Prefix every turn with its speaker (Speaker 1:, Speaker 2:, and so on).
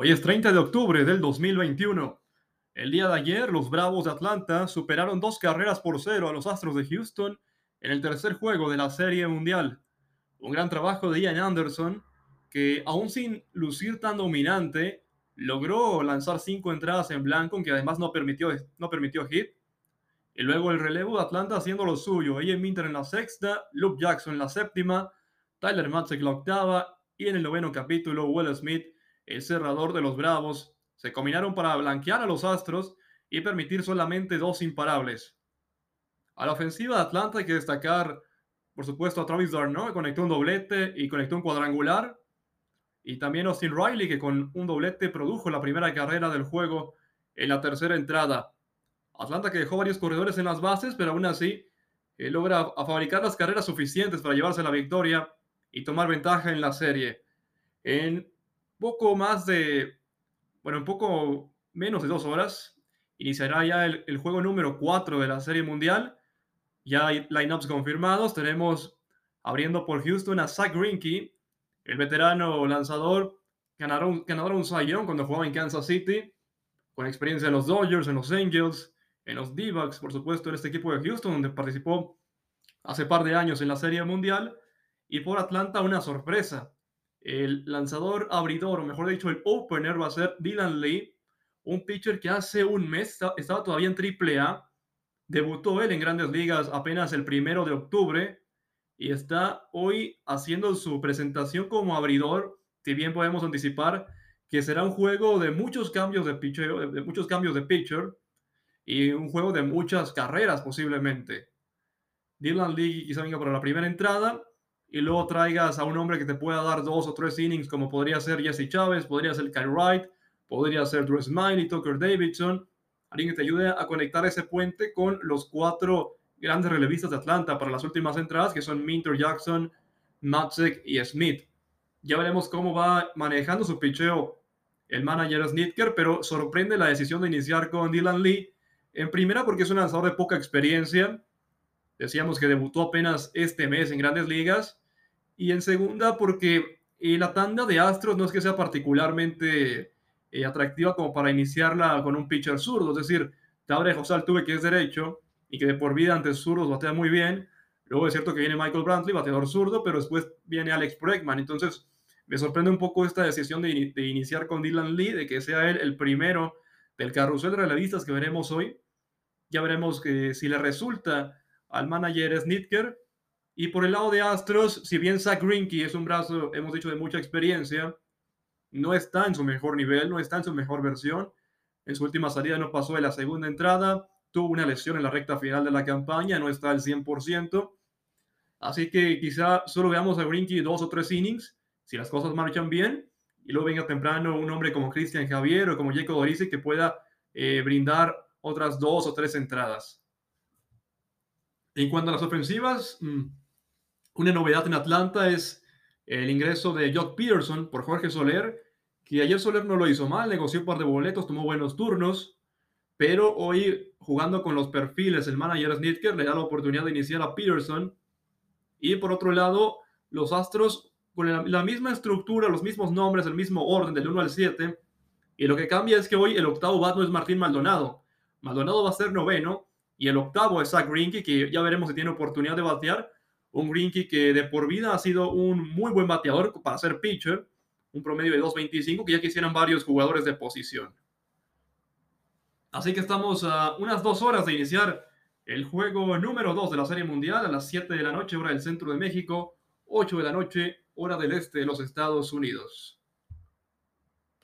Speaker 1: Hoy es 30 de octubre del 2021. El día de ayer, los Bravos de Atlanta superaron dos carreras por cero a los Astros de Houston en el tercer juego de la Serie Mundial. Un gran trabajo de Ian Anderson, que aún sin lucir tan dominante, logró lanzar cinco entradas en blanco, aunque además no permitió, no permitió hit. Y luego el relevo de Atlanta haciendo lo suyo. Ian Minter en la sexta, Luke Jackson en la séptima, Tyler Matzek en la octava y en el noveno capítulo, Will Smith el cerrador de los Bravos, se combinaron para blanquear a los Astros y permitir solamente dos imparables. A la ofensiva de Atlanta hay que destacar, por supuesto, a Travis Darno, que conectó un doblete y conectó un cuadrangular. Y también Austin Riley, que con un doblete produjo la primera carrera del juego en la tercera entrada. Atlanta que dejó varios corredores en las bases, pero aún así eh, logra fabricar las carreras suficientes para llevarse la victoria y tomar ventaja en la serie. En poco más de, bueno, un poco menos de dos horas, iniciará ya el, juego número 4 de la Serie Mundial. Ya hay lineups confirmados. Tenemos abriendo por Houston a Zach Greinke, el veterano lanzador, ganador, un, un Cy cuando jugaba en Kansas City, con experiencia en los Dodgers, en los Angels, en los d por supuesto, en este equipo de Houston, donde participó hace par de años en la Serie Mundial. Y por Atlanta, una sorpresa. El lanzador abridor, o mejor dicho, el opener va a ser Dylan Lee, un pitcher que hace un mes estaba todavía en AAA. Debutó él en grandes ligas apenas el primero de octubre y está hoy haciendo su presentación como abridor. Si bien podemos anticipar que será un juego de muchos cambios de pitcher, de muchos cambios de pitcher y un juego de muchas carreras posiblemente. Dylan Lee quizá venga para la primera entrada y luego traigas a un hombre que te pueda dar dos o tres innings, como podría ser Jesse Chávez, podría ser Kyle Wright, podría ser Drew Smiley, Tucker Davidson, alguien que te ayude a conectar ese puente con los cuatro grandes relevistas de Atlanta para las últimas entradas, que son Minter Jackson, Matzek y Smith. Ya veremos cómo va manejando su picheo el manager Snitker, pero sorprende la decisión de iniciar con Dylan Lee. En primera, porque es un lanzador de poca experiencia. Decíamos que debutó apenas este mes en grandes ligas y en segunda, porque eh, la tanda de Astros no es que sea particularmente eh, atractiva como para iniciarla con un pitcher zurdo. Es decir, te abre José Altuve, que es derecho y que de por vida ante zurdos batea muy bien. Luego es cierto que viene Michael Brantley, bateador zurdo, pero después viene Alex Bregman. Entonces, me sorprende un poco esta decisión de, de, iniciar con Dylan Lee, de que sea él el primero del carrusel de relevistas que veremos hoy. Ya veremos que si le resulta al manager Snitker, y por el lado de Astros, si bien Zach Greinke es un brazo, hemos dicho, de mucha experiencia, no está en su mejor nivel, no está en su mejor versión. En su última salida no pasó de la segunda entrada, tuvo una lesión en la recta final de la campaña, no está al 100%. Así que quizá solo veamos a Greinke dos o tres innings, si las cosas marchan bien, y luego venga temprano un hombre como Cristian Javier o como Jacob Dorice que pueda eh, brindar otras dos o tres entradas. En cuanto a las ofensivas, mm, una novedad en Atlanta es el ingreso de Jock Peterson por Jorge Soler, que ayer Soler no lo hizo mal, negoció un par de boletos, tomó buenos turnos, pero hoy jugando con los perfiles, el manager Snitker le da la oportunidad de iniciar a Peterson. Y por otro lado, los Astros con la, misma estructura, los mismos nombres, el mismo orden del 1 al 7. Y lo que cambia es que hoy el octavo bat no es Martín Maldonado. Maldonado va a ser noveno y el octavo es Zach Greinke, que ya veremos si tiene oportunidad de batear un Greenkey que de por vida ha sido un muy buen bateador para ser pitcher, un promedio de 2.25 que ya quisieran varios jugadores de posición. Así que estamos a unas dos horas de iniciar el juego número 2 de la Serie Mundial a las 7 de la noche, hora del centro de México, 8 de la noche, hora del este de los Estados Unidos.